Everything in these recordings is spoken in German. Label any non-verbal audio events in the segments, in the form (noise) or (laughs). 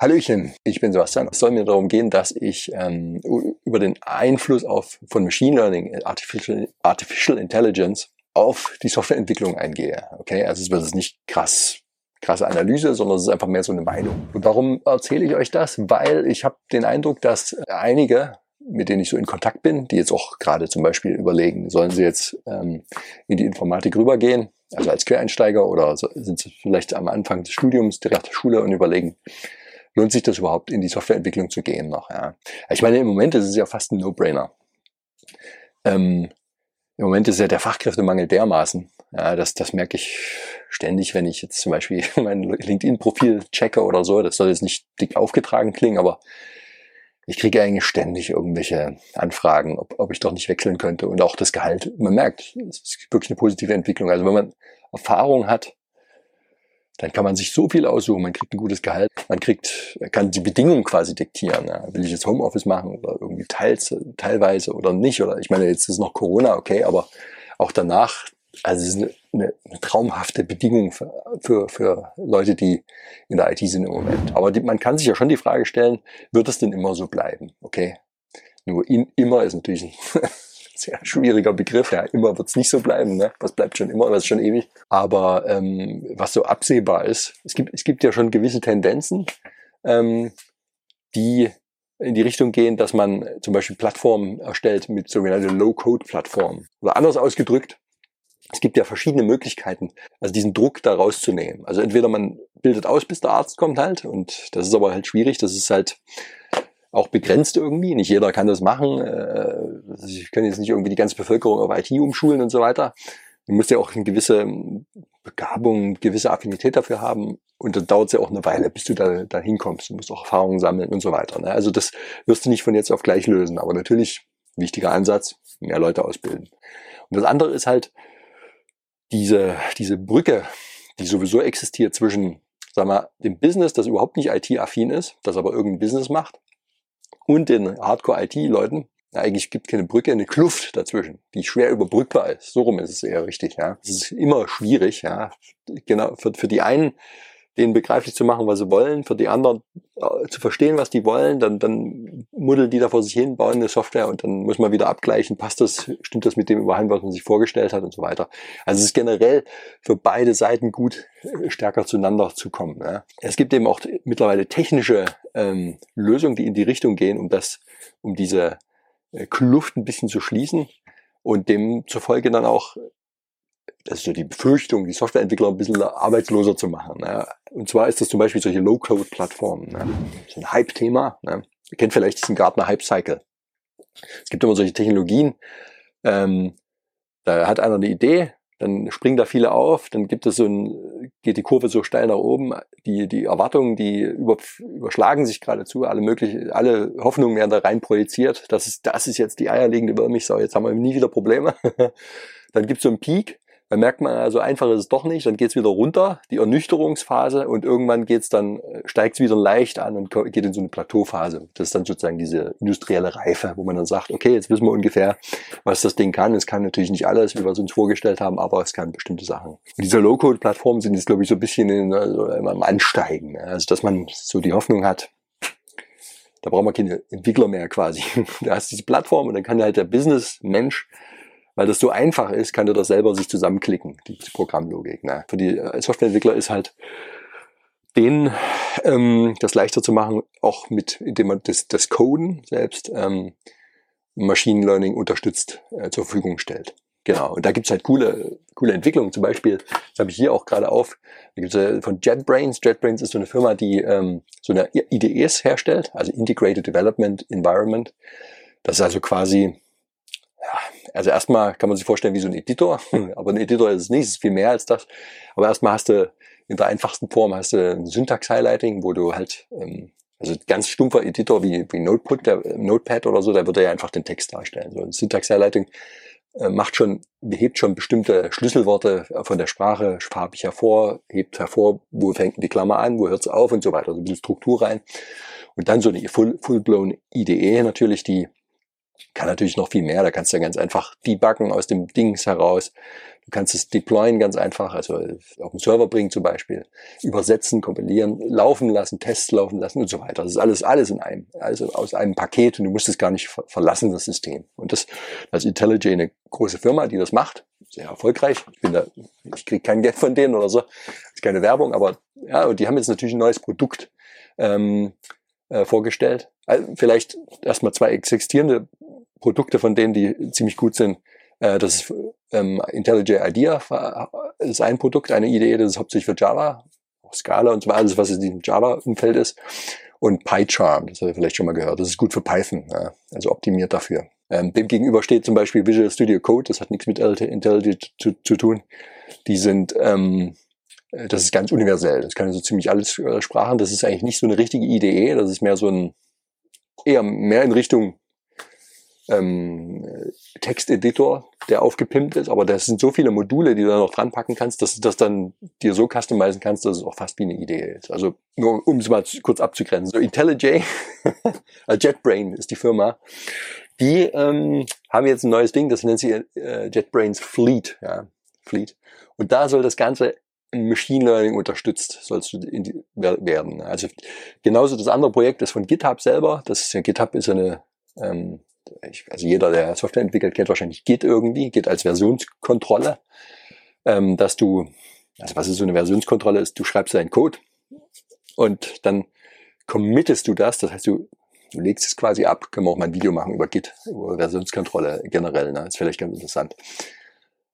Hallöchen, ich bin Sebastian. Es soll mir darum gehen, dass ich ähm, über den Einfluss auf, von Machine Learning, äh, Artificial, Artificial Intelligence auf die Softwareentwicklung eingehe. Okay, also es wird nicht krass krasse Analyse, sondern es ist einfach mehr so eine Meinung. Und warum erzähle ich euch das? Weil ich habe den Eindruck, dass einige, mit denen ich so in Kontakt bin, die jetzt auch gerade zum Beispiel überlegen, sollen sie jetzt ähm, in die Informatik rübergehen, also als Quereinsteiger oder sind sie vielleicht am Anfang des Studiums direkt der Schule und überlegen, lohnt sich das überhaupt, in die Softwareentwicklung zu gehen noch? Ja. Ich meine, im Moment ist es ja fast ein No-Brainer. Ähm, Im Moment ist ja der Fachkräftemangel dermaßen. Ja, das, das merke ich ständig, wenn ich jetzt zum Beispiel (laughs) mein LinkedIn-Profil checke oder so. Das soll jetzt nicht dick aufgetragen klingen, aber ich kriege eigentlich ständig irgendwelche Anfragen, ob, ob ich doch nicht wechseln könnte. Und auch das Gehalt, man merkt, es ist wirklich eine positive Entwicklung. Also wenn man Erfahrung hat, dann kann man sich so viel aussuchen. Man kriegt ein gutes Gehalt, man kriegt, kann die Bedingungen quasi diktieren. Ja. Will ich jetzt Homeoffice machen oder irgendwie teils, teilweise oder nicht? Oder ich meine, jetzt ist noch Corona, okay, aber auch danach, also es ist eine, eine, eine traumhafte Bedingung für, für, für Leute, die in der IT sind im Moment. Aber die, man kann sich ja schon die Frage stellen, wird es denn immer so bleiben? Okay. Nur in, immer ist natürlich ein (laughs) sehr schwieriger Begriff. Ja, immer wird es nicht so bleiben. Ne? Was bleibt schon immer, was ist schon ewig. Aber ähm, was so absehbar ist, es gibt, es gibt ja schon gewisse Tendenzen, ähm, die in die Richtung gehen, dass man zum Beispiel Plattformen erstellt mit sogenannten Low-Code-Plattformen. Oder anders ausgedrückt, es gibt ja verschiedene Möglichkeiten, also diesen Druck da rauszunehmen. Also entweder man bildet aus, bis der Arzt kommt halt, und das ist aber halt schwierig, das ist halt auch begrenzt irgendwie. Nicht jeder kann das machen. Äh, ich kann jetzt nicht irgendwie die ganze Bevölkerung auf IT umschulen und so weiter. Man muss ja auch eine gewisse Begabung, eine gewisse Affinität dafür haben. Und dann dauert es ja auch eine Weile, bis du da, da hinkommst. Du musst auch Erfahrungen sammeln und so weiter. Ne? Also das wirst du nicht von jetzt auf gleich lösen. Aber natürlich, wichtiger Ansatz, mehr Leute ausbilden. Und das andere ist halt diese, diese Brücke, die sowieso existiert zwischen, sag mal, dem Business, das überhaupt nicht IT-affin ist, das aber irgendein Business macht, und den Hardcore-IT-Leuten. Eigentlich gibt keine Brücke, eine Kluft dazwischen, die schwer überbrückbar ist. So rum ist es eher richtig. Ja, es ist immer schwierig. Ja, genau für, für die einen denen begreiflich zu machen, was sie wollen, für die anderen äh, zu verstehen, was die wollen, dann, dann muddeln die da vor sich hin, bauen eine Software und dann muss man wieder abgleichen, passt das, stimmt das mit dem überein, was man sich vorgestellt hat und so weiter. Also es ist generell für beide Seiten gut, stärker zueinander zu kommen. Ja. Es gibt eben auch mittlerweile technische ähm, Lösungen, die in die Richtung gehen, um das, um diese äh, Kluft ein bisschen zu schließen und demzufolge dann auch das ist so die Befürchtung, die Softwareentwickler ein bisschen arbeitsloser zu machen. Ne? Und zwar ist das zum Beispiel solche Low-Code-Plattformen. Ne? So ein Hype-Thema. Ne? Ihr kennt vielleicht diesen Gartner Hype-Cycle. Es gibt immer solche Technologien, ähm, da hat einer eine Idee, dann springen da viele auf, dann gibt es so ein, geht die Kurve so steil nach oben, die, die Erwartungen, die über, überschlagen sich geradezu, alle mögliche, alle Hoffnungen werden da rein projiziert, das ist, das ist jetzt die eierlegende Wollmilchsau, jetzt haben wir nie wieder Probleme. (laughs) dann gibt es so einen Peak, dann merkt man, also einfach ist es doch nicht, dann geht es wieder runter, die Ernüchterungsphase und irgendwann geht's dann, äh, steigt es wieder leicht an und geht in so eine Plateauphase. Das ist dann sozusagen diese industrielle Reife, wo man dann sagt, okay, jetzt wissen wir ungefähr, was das Ding kann. Es kann natürlich nicht alles, wie wir es uns vorgestellt haben, aber es kann bestimmte Sachen. Und diese Low-Code-Plattformen sind jetzt, glaube ich, so ein bisschen in, also am Ansteigen. Also dass man so die Hoffnung hat, da braucht man keine Entwickler mehr quasi. (laughs) Da hast diese Plattform und dann kann halt der Business-Mensch weil das so einfach ist, kann er das selber sich zusammenklicken, die Programmlogik. Ne? Für die äh, Softwareentwickler ist halt denen ähm, das leichter zu machen, auch mit, indem man das, das Coden selbst ähm, Machine Learning unterstützt äh, zur Verfügung stellt. Genau. Und da gibt's halt coole, coole Entwicklungen. Zum Beispiel, das habe ich hier auch gerade auf, da gibt's äh, von JetBrains. JetBrains ist so eine Firma, die ähm, so eine IDEs herstellt, also Integrated Development Environment. Das ist also quasi also erstmal kann man sich vorstellen wie so ein Editor, (laughs) aber ein Editor ist es nicht, es ist viel mehr als das. Aber erstmal hast du in der einfachsten Form hast du ein Syntax-Highlighting, wo du halt, ähm, also ganz stumpfer Editor wie, wie Notepad, der, Notepad oder so, da wird er ja einfach den Text darstellen. So ein Syntax-Highlighting äh, macht schon, behebt schon bestimmte Schlüsselworte von der Sprache farbig hervor, hebt hervor, wo fängt die Klammer an, wo hört es auf und so weiter, also ein bisschen Struktur rein. Und dann so eine full, full-blown IDE natürlich, die kann natürlich noch viel mehr. Da kannst du ja ganz einfach debuggen aus dem Dings heraus. Du kannst es deployen ganz einfach, also auf den Server bringen zum Beispiel, übersetzen, kompilieren, laufen lassen, Tests laufen lassen und so weiter. Das ist alles, alles in einem, also aus einem Paket und du musst es gar nicht verlassen, das System. Und das, das IntelliJ eine große Firma, die das macht, sehr erfolgreich. Ich bin da, ich kriege kein Geld von denen oder so, das ist keine Werbung, aber ja, und die haben jetzt natürlich ein neues Produkt ähm, äh, vorgestellt. Also vielleicht erstmal zwei existierende Produkte von denen, die ziemlich gut sind. Äh, das ist ähm, IntelliJ IDEA, das ist ein Produkt, eine Idee, das ist hauptsächlich für Java, Scala und so weiter, alles, was in diesem Java-Umfeld ist. Und PyCharm, das habt ihr vielleicht schon mal gehört, das ist gut für Python, ja, also optimiert dafür. Ähm, dem gegenüber steht zum Beispiel Visual Studio Code, das hat nichts mit IntelliJ zu, zu tun. Die sind, ähm, das ist ganz universell, das kann so ziemlich alles äh, Sprachen, das ist eigentlich nicht so eine richtige IDE, das ist mehr so ein, eher mehr in Richtung ähm, Texteditor, der aufgepimpt ist, aber das sind so viele Module, die du da noch dran packen kannst, dass du das dann dir so customizen kannst, dass es auch fast wie eine Idee ist. Also nur um es mal kurz abzugrenzen. So IntelliJ, äh, (laughs) JetBrain ist die Firma, die ähm, haben jetzt ein neues Ding, das nennt sich äh, JetBrains Fleet. Ja, Fleet. Und da soll das Ganze Machine Learning unterstützt, sollst du die, werden. Also genauso das andere Projekt ist von GitHub selber. Das ist ja, GitHub ist eine ähm, also jeder, der Software entwickelt, kennt wahrscheinlich Git irgendwie, Git als Versionskontrolle, ähm, dass du, also was ist so eine Versionskontrolle ist, du schreibst deinen Code und dann committest du das, das heißt, du, du legst es quasi ab, können wir auch mal ein Video machen über Git, über Versionskontrolle generell, ne? ist vielleicht ganz interessant.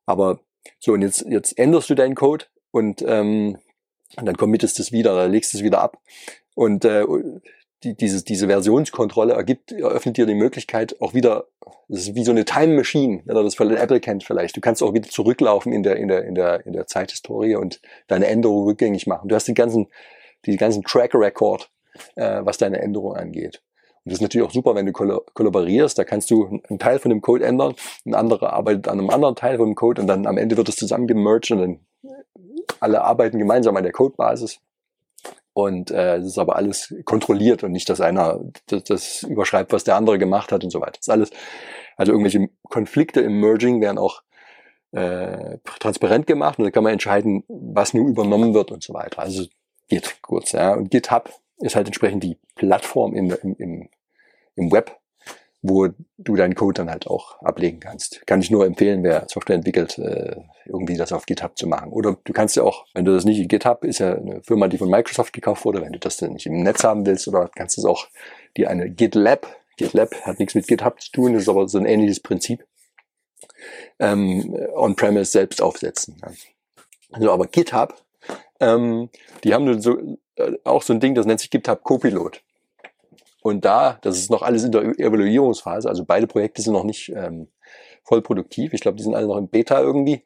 Aber so, und jetzt, jetzt änderst du deinen Code und, ähm, und dann committest du es wieder, oder legst es wieder ab. Und äh, die, dieses, diese Versionskontrolle ergibt, eröffnet dir die Möglichkeit auch wieder, das ist wie so eine Time Machine, wenn ihr das von Apple kennt vielleicht. Du kannst auch wieder zurücklaufen in der, in der, in der, in der Zeithistorie und deine Änderungen rückgängig machen. Du hast den ganzen, die ganzen Track Record, äh, was deine Änderung angeht. Und das ist natürlich auch super, wenn du kollaborierst. Da kannst du einen Teil von dem Code ändern, ein anderer arbeitet an einem anderen Teil von dem Code und dann am Ende wird es zusammengemerged und dann alle arbeiten gemeinsam an der Codebasis. Und äh, es ist aber alles kontrolliert und nicht, dass einer das, das überschreibt, was der andere gemacht hat und so weiter. Das ist alles, also irgendwelche Konflikte im Merging werden auch äh, transparent gemacht und dann kann man entscheiden, was nun übernommen wird und so weiter. Also Git kurz, ja. Und GitHub ist halt entsprechend die Plattform im, im, im Web, wo du deinen Code dann halt auch ablegen kannst. Kann ich nur empfehlen, wer Software entwickelt, äh, irgendwie das auf GitHub zu machen. Oder du kannst ja auch, wenn du das nicht in GitHub, ist ja eine Firma, die von Microsoft gekauft wurde, wenn du das dann nicht im Netz haben willst, oder kannst du es auch dir eine GitLab, GitLab hat nichts mit GitHub zu tun, ist aber so ein ähnliches Prinzip, ähm, on-premise selbst aufsetzen. Also aber GitHub, ähm, die haben so, äh, auch so ein Ding, das nennt sich GitHub Copilot. Und da, das ist noch alles in der Evaluierungsphase, also beide Projekte sind noch nicht ähm, voll produktiv. Ich glaube, die sind alle noch im Beta irgendwie.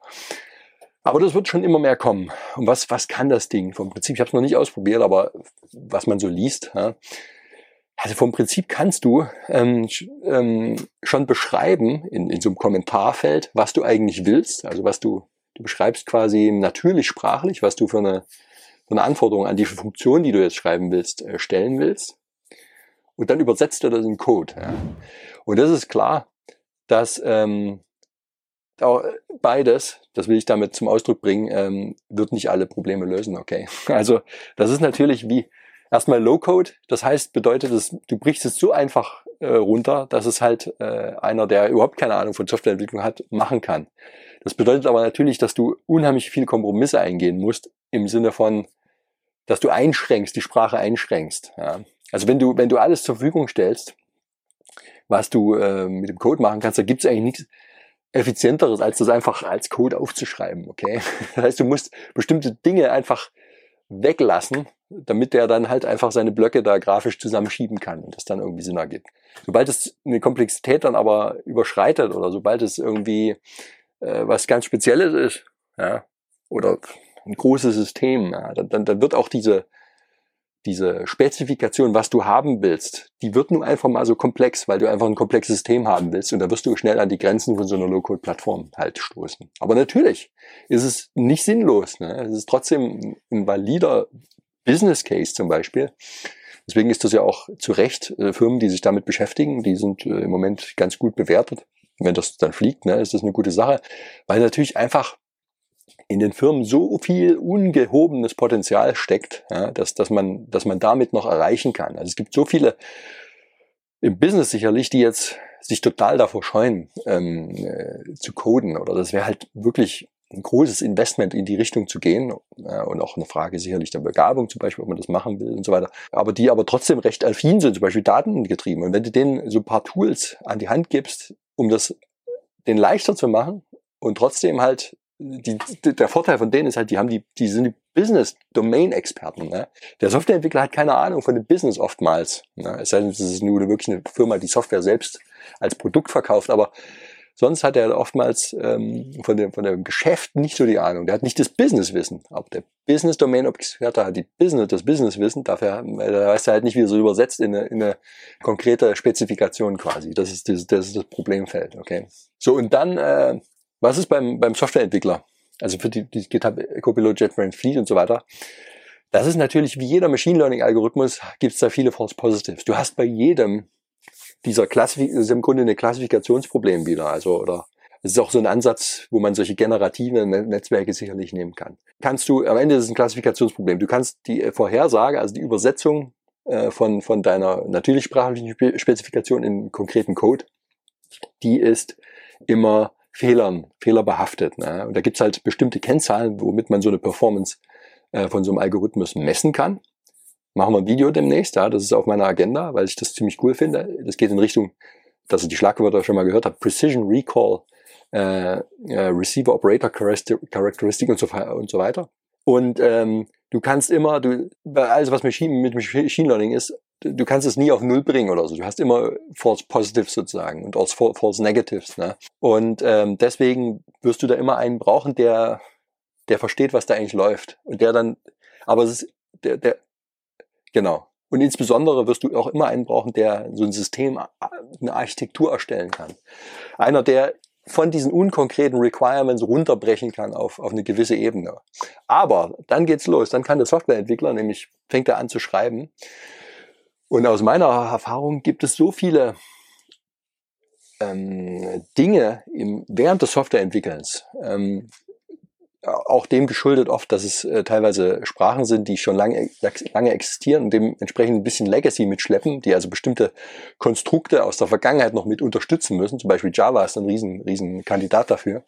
Aber das wird schon immer mehr kommen. Und was, was kann das Ding? Vom Prinzip, ich habe es noch nicht ausprobiert, aber was man so liest, ja, also vom Prinzip kannst du ähm, ähm, schon beschreiben in, in so einem Kommentarfeld, was du eigentlich willst. Also was du, du beschreibst quasi natürlich sprachlich, was du für eine, für eine Anforderung an die Funktion, die du jetzt schreiben willst, äh, stellen willst und dann übersetzt er das in Code. Ja. Und das ist klar, dass ähm, beides, das will ich damit zum Ausdruck bringen, ähm, wird nicht alle Probleme lösen, okay? (laughs) Also das ist natürlich wie erstmal Low-Code, das heißt, bedeutet es, du brichst es so einfach äh, runter, dass es halt äh, einer, der überhaupt keine Ahnung von Softwareentwicklung hat, machen kann. Das bedeutet aber natürlich, dass du unheimlich viele Kompromisse eingehen musst, im Sinne von, dass du einschränkst, die Sprache einschränkst. Ja. Also wenn du, wenn du alles zur Verfügung stellst, was du äh, mit dem Code machen kannst, da gibt es eigentlich nichts effizienteres, als das einfach als Code aufzuschreiben, okay? (laughs) Das heißt, du musst bestimmte Dinge einfach weglassen, damit der dann halt einfach seine Blöcke da grafisch zusammenschieben kann und das dann irgendwie Sinn ergibt. Sobald es eine Komplexität dann aber überschreitet oder sobald es irgendwie äh, was ganz Spezielles ist, ja, oder ein großes System, ja, dann, dann, dann wird auch diese, diese Spezifikation, was du haben willst, die wird nun einfach mal so komplex, weil du einfach ein komplexes System haben willst und da wirst du schnell an die Grenzen von so einer Low-Code-Plattform halt stoßen. Aber natürlich ist es nicht sinnlos. Ne? Es ist trotzdem ein valider Business Case zum Beispiel, Deswegen ist das ja auch zu Recht äh, Firmen, die sich damit beschäftigen, die sind äh, im Moment ganz gut bewertet. Wenn das dann fliegt, ne, ist das eine gute Sache, weil natürlich einfach in den Firmen so viel ungehobenes Potenzial steckt, ja, dass, dass, man, dass man damit noch erreichen kann. Also es gibt so viele im Business sicherlich, die jetzt sich total davor scheuen, ähm, äh, zu coden. Oder das wäre halt wirklich ein großes Investment in die Richtung zu gehen äh, und auch eine Frage sicherlich der Begabung zum Beispiel, ob man das machen will und so weiter. Aber die aber trotzdem recht affin sind, zum Beispiel datengetrieben. Und wenn du denen so ein paar Tools an die Hand gibst, um das den leichter zu machen und trotzdem halt die, der Vorteil von denen ist halt, die haben die, die sind die Business-Domain-Experten. Ne? Der Softwareentwickler hat keine Ahnung von dem Business oftmals. Ne? Es sei denn, es ist nur wirklich eine Firma, die Software selbst als Produkt verkauft, aber sonst hat er oftmals ähm, von, dem, von dem Geschäft nicht so die Ahnung. Der hat nicht das Business-Wissen. Aber der Business-Domain-Experte hat die Business, das Business-Wissen, dafür da weiß er halt nicht, wie er so übersetzt in eine, in eine konkrete Spezifikation quasi. Das ist das, das, ist das Problemfeld. Okay. So, und dann äh, was ist beim, beim Softwareentwickler? Also für die, die GitHub Copilot, JetBrains Fleet und so weiter. Das ist natürlich wie jeder Machine Learning Algorithmus gibt es da viele False Positives. Du hast bei jedem dieser Klassifikationen, ist im Grunde eine Klassifikationsproblem wieder. Also, oder es ist auch so ein Ansatz, wo man solche generativen Netzwerke sicherlich nehmen kann. Kannst du, am Ende ist es ein Klassifikationsproblem. Du kannst die Vorhersage, also die Übersetzung äh, von, von deiner natürlich sprachlichen Spezifikation in konkreten Code, die ist immer Fehlern, fehlerbehaftet. Ne? Und da gibt's halt bestimmte Kennzahlen, womit man so eine Performance äh, von so einem Algorithmus messen kann. Machen wir ein Video demnächst, ja, das ist auf meiner Agenda, weil ich das ziemlich cool finde. Das geht in Richtung, dass ihr die Schlagwörter schon mal gehört habt, Precision Recall, äh, äh, Receiver Operator Characteristic und so, und so weiter. Und ähm, du kannst immer, du, bei alles was Machine, mit Machine Learning ist, du kannst es nie auf Null bringen oder so. Du hast immer False Positives sozusagen und auch False Negatives. Ne? Und ähm, deswegen wirst du da immer einen brauchen, der, der versteht, was da eigentlich läuft. Und der dann, aber es ist, der, der, genau. Und insbesondere wirst du auch immer einen brauchen, der so ein System, eine Architektur erstellen kann. Einer, der von diesen unkonkreten Requirements runterbrechen kann auf, auf eine gewisse Ebene. Aber dann geht's los. Dann kann der Softwareentwickler nämlich, fängt er an zu schreiben und aus meiner Erfahrung gibt es so viele ähm, Dinge im, während des Softwareentwickelns, ähm, auch dem geschuldet oft, dass es äh, teilweise Sprachen sind, die schon lange, lange existieren und dementsprechend ein bisschen Legacy mitschleppen, die also bestimmte Konstrukte aus der Vergangenheit noch mit unterstützen müssen. Zum Beispiel Java ist ein riesen, riesen Kandidat dafür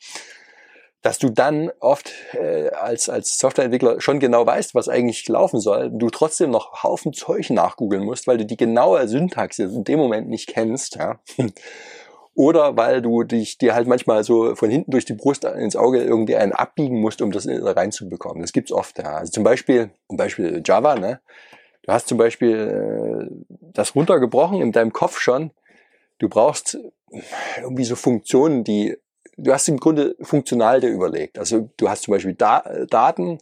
dass du dann oft äh, als, als Softwareentwickler schon genau weißt, was eigentlich laufen soll, du trotzdem noch Haufen Zeug nachgoogeln musst, weil du die genaue Syntax in dem Moment nicht kennst. Ja? (laughs) Oder weil du dich dir halt manchmal so von hinten durch die Brust ins Auge irgendwie einen abbiegen musst, um das reinzubekommen. Das gibt's oft. Ja. Also zum Beispiel, zum Beispiel Java, ne? Du hast zum Beispiel äh, das runtergebrochen in deinem Kopf schon. Du brauchst irgendwie so Funktionen, die du hast im Grunde funktional dir überlegt. Also du hast zum Beispiel da Daten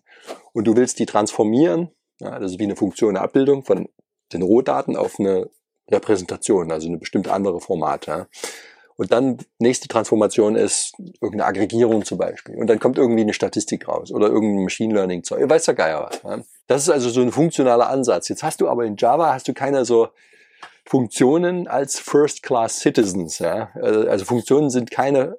und du willst die transformieren. Ja, das ist wie eine Funktion eine Abbildung von den Rohdaten auf eine Repräsentation, also eine bestimmte andere Format. Ja. Und dann nächste Transformation ist irgendeine Aggregierung zum Beispiel. Und dann kommt irgendwie eine Statistik raus oder irgendein Machine Learning Zeug. Weiß der Geier was. Ja. Das ist also so ein funktionaler Ansatz. Jetzt hast du aber in Java hast du keine so Funktionen als First Class Citizens. Ja. Also Funktionen sind keine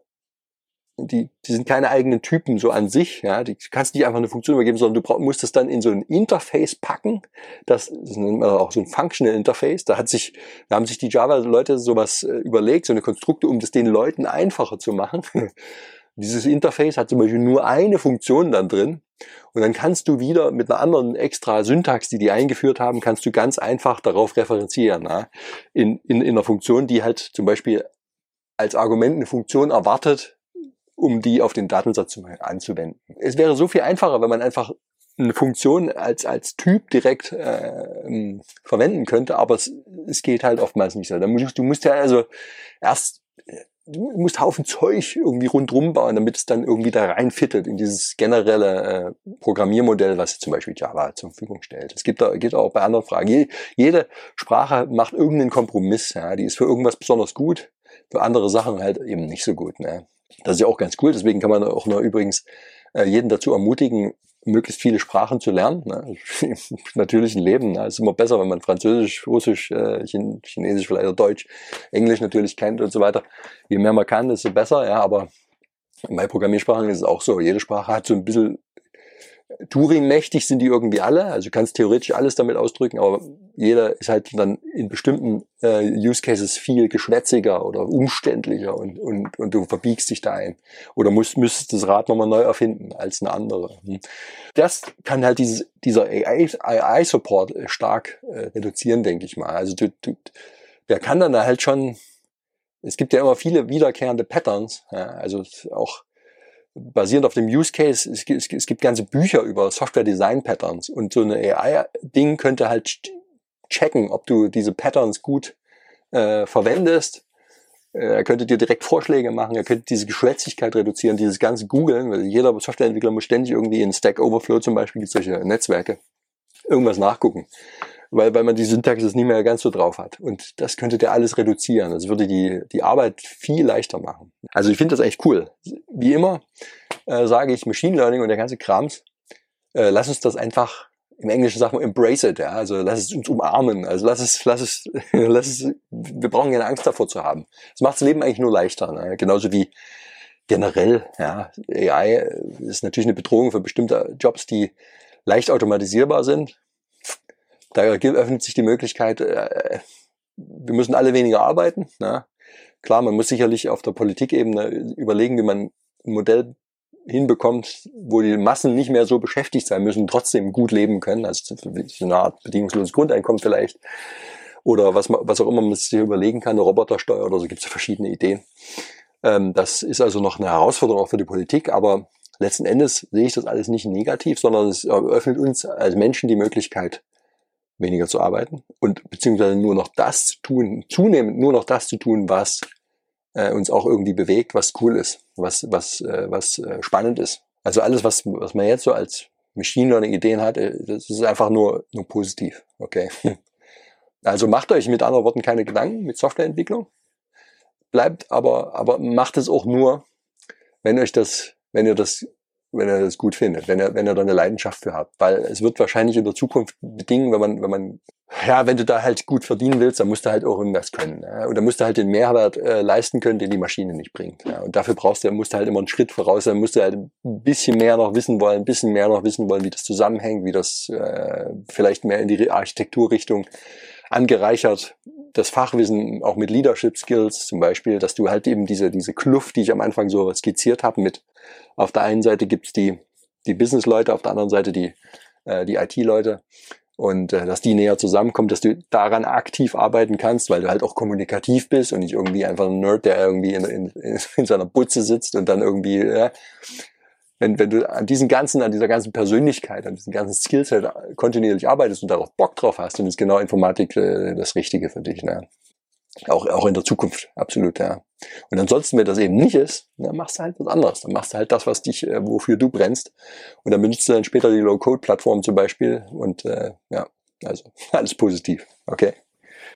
die, die sind keine eigenen Typen so an sich, ja, die kannst nicht einfach eine Funktion übergeben, sondern du brauch, musst das dann in so ein Interface packen, das, man auch so ein Functional Interface, da hat sich, da haben sich die Java-Leute sowas äh, überlegt, so eine Konstrukte, um das den Leuten einfacher zu machen. (laughs) Dieses Interface hat zum Beispiel nur eine Funktion dann drin. Und dann kannst du wieder mit einer anderen extra Syntax, die die eingeführt haben, kannst du ganz einfach darauf referenzieren, ja, in, in, in einer Funktion, die halt zum Beispiel als Argument eine Funktion erwartet, um die auf den Datensatz anzuwenden. Es wäre so viel einfacher, wenn man einfach eine Funktion als, als Typ direkt äh, verwenden könnte, aber es, es geht halt oftmals nicht so. Da musst, du musst ja also erst du musst Haufen Zeug irgendwie rundrum bauen, damit es dann irgendwie da reinfittet in dieses generelle äh, Programmiermodell, was zum Beispiel Java zur Verfügung stellt. Es gibt da geht auch bei anderen Fragen. Je, jede Sprache macht irgendeinen Kompromiss. Ja, die ist für irgendwas besonders gut, für andere Sachen halt eben nicht so gut. Ne? Das ist ja auch ganz cool. Deswegen kann man auch noch übrigens äh, jeden dazu ermutigen, möglichst viele Sprachen zu lernen. Ne? (laughs) Natürlich ein Leben. Ne? Ist immer besser, wenn man Französisch, Russisch, äh, Chinesisch, vielleicht auch Deutsch, Englisch natürlich kennt und so weiter. Je mehr man kann, desto besser. Ja, aber bei Programmiersprachen ist es auch so. Jede Sprache hat so ein bisschen Turing-mächtig sind die irgendwie alle, also du kannst theoretisch alles damit ausdrücken, aber jeder ist halt dann in bestimmten äh, Use Cases viel geschwätziger oder umständlicher und, und, und du verbiegst dich da ein. Oder musst, müsstest das Rad nochmal neu erfinden als eine andere. Hm. Das kann halt dieses, dieser AI-Support AI stark äh, reduzieren, denke ich mal. Also du, du, der kann dann da halt schon, es gibt ja immer viele wiederkehrende Patterns, ja, also auch basierend auf dem Use Case, es gibt, es gibt ganze Bücher über Software Design Patterns und so eine AI-Ding könnte halt checken, ob du diese Patterns gut äh, verwendest. Äh, er könnte dir direkt Vorschläge machen, er könnte diese Geschwätzigkeit reduzieren, dieses ganze Googlen, weil jeder Softwareentwickler muss ständig irgendwie in Stack Overflow zum Beispiel, gibt solche Netzwerke, irgendwas nachgucken weil, weil man die Syntaxis nicht mehr ganz so drauf hat. Und das könnte der alles reduzieren. Das würde die, die Arbeit viel leichter machen. Also ich finde das echt cool. Wie immer äh, sage ich Machine Learning und der ganze Krams, äh, lass uns das einfach im Englischen sagen wir embrace it, ja. Also lass es uns umarmen. Also lass es, lass es, (laughs) lass es, wir brauchen keine Angst davor zu haben. Es macht das Leben eigentlich nur leichter. Ne? Genauso wie generell, ja, AI ist natürlich eine Bedrohung für bestimmte Jobs, die leicht automatisierbar sind. Da öffnet sich die Möglichkeit, äh, wir müssen alle weniger arbeiten. Ne? Klar, man muss sicherlich auf der Politikebene überlegen, wie man ein Modell hinbekommt, wo die Massen nicht mehr so beschäftigt sein müssen, trotzdem gut leben können. Also so eine Art bedingungsloses Grundeinkommen vielleicht. Oder was, man, was auch immer man sich überlegen kann, eine Robotersteuer oder so, gibt es verschiedene Ideen. Ähm, das ist also noch eine Herausforderung auch für die Politik, aber letzten Endes sehe ich das alles nicht negativ, sondern es eröffnet uns als Menschen die Möglichkeit, weniger zu arbeiten und beziehungsweise nur noch das zu tun, zunehmend nur noch das zu tun, was äh, uns auch irgendwie bewegt, was cool ist, was, was, äh, was äh, spannend ist. Also alles, was, was man jetzt so als Machine Learning Ideen hat, äh, das ist einfach nur, nur positiv. Okay. (laughs) Also macht euch mit anderen Worten keine Gedanken mit Softwareentwicklung. Bleibt aber, aber macht es auch nur, wenn euch das, wenn ihr das wenn er das gut findet, wenn er, wenn er da eine Leidenschaft für hat. Weil es wird wahrscheinlich in der Zukunft bedingen, wenn man, wenn man, ja, wenn du da halt gut verdienen willst, dann musst du halt auch irgendwas können. Ja? Und dann musst du halt den Mehrwert äh, leisten können, den die Maschine nicht bringt. Ja? Und dafür brauchst du, musst du halt immer einen Schritt voraus sein, musst du halt ein bisschen mehr noch wissen wollen, ein bisschen mehr noch wissen wollen, wie das zusammenhängt, wie das äh, vielleicht mehr in die Architekturrichtung angereichert das Fachwissen auch mit Leadership Skills zum Beispiel, dass du halt eben diese, diese Kluft, die ich am Anfang so skizziert habe, mit auf der einen Seite gibt's die, die Business-Leute, auf der anderen Seite die, äh, die IT-Leute und äh, dass die näher zusammenkommen, dass du daran aktiv arbeiten kannst, weil du halt auch kommunikativ bist und nicht irgendwie einfach ein Nerd, der irgendwie in, in, in seiner Butze sitzt und dann irgendwie äh, wenn, wenn du an diesen ganzen, an dieser ganzen Persönlichkeit, an diesem ganzen Skillset kontinuierlich arbeitest und darauf Bock drauf hast, dann ist genau Informatik äh, das Richtige für dich. Ne? Auch, auch in der Zukunft, absolut, ja. Und ansonsten, wenn das eben nicht ist, dann machst du halt was anderes. Dann machst du halt das, was dich, äh, wofür du brennst. Und dann benutzt du dann später die Low-Code-Plattform zum Beispiel. Und äh, ja, also (laughs) alles positiv. Okay.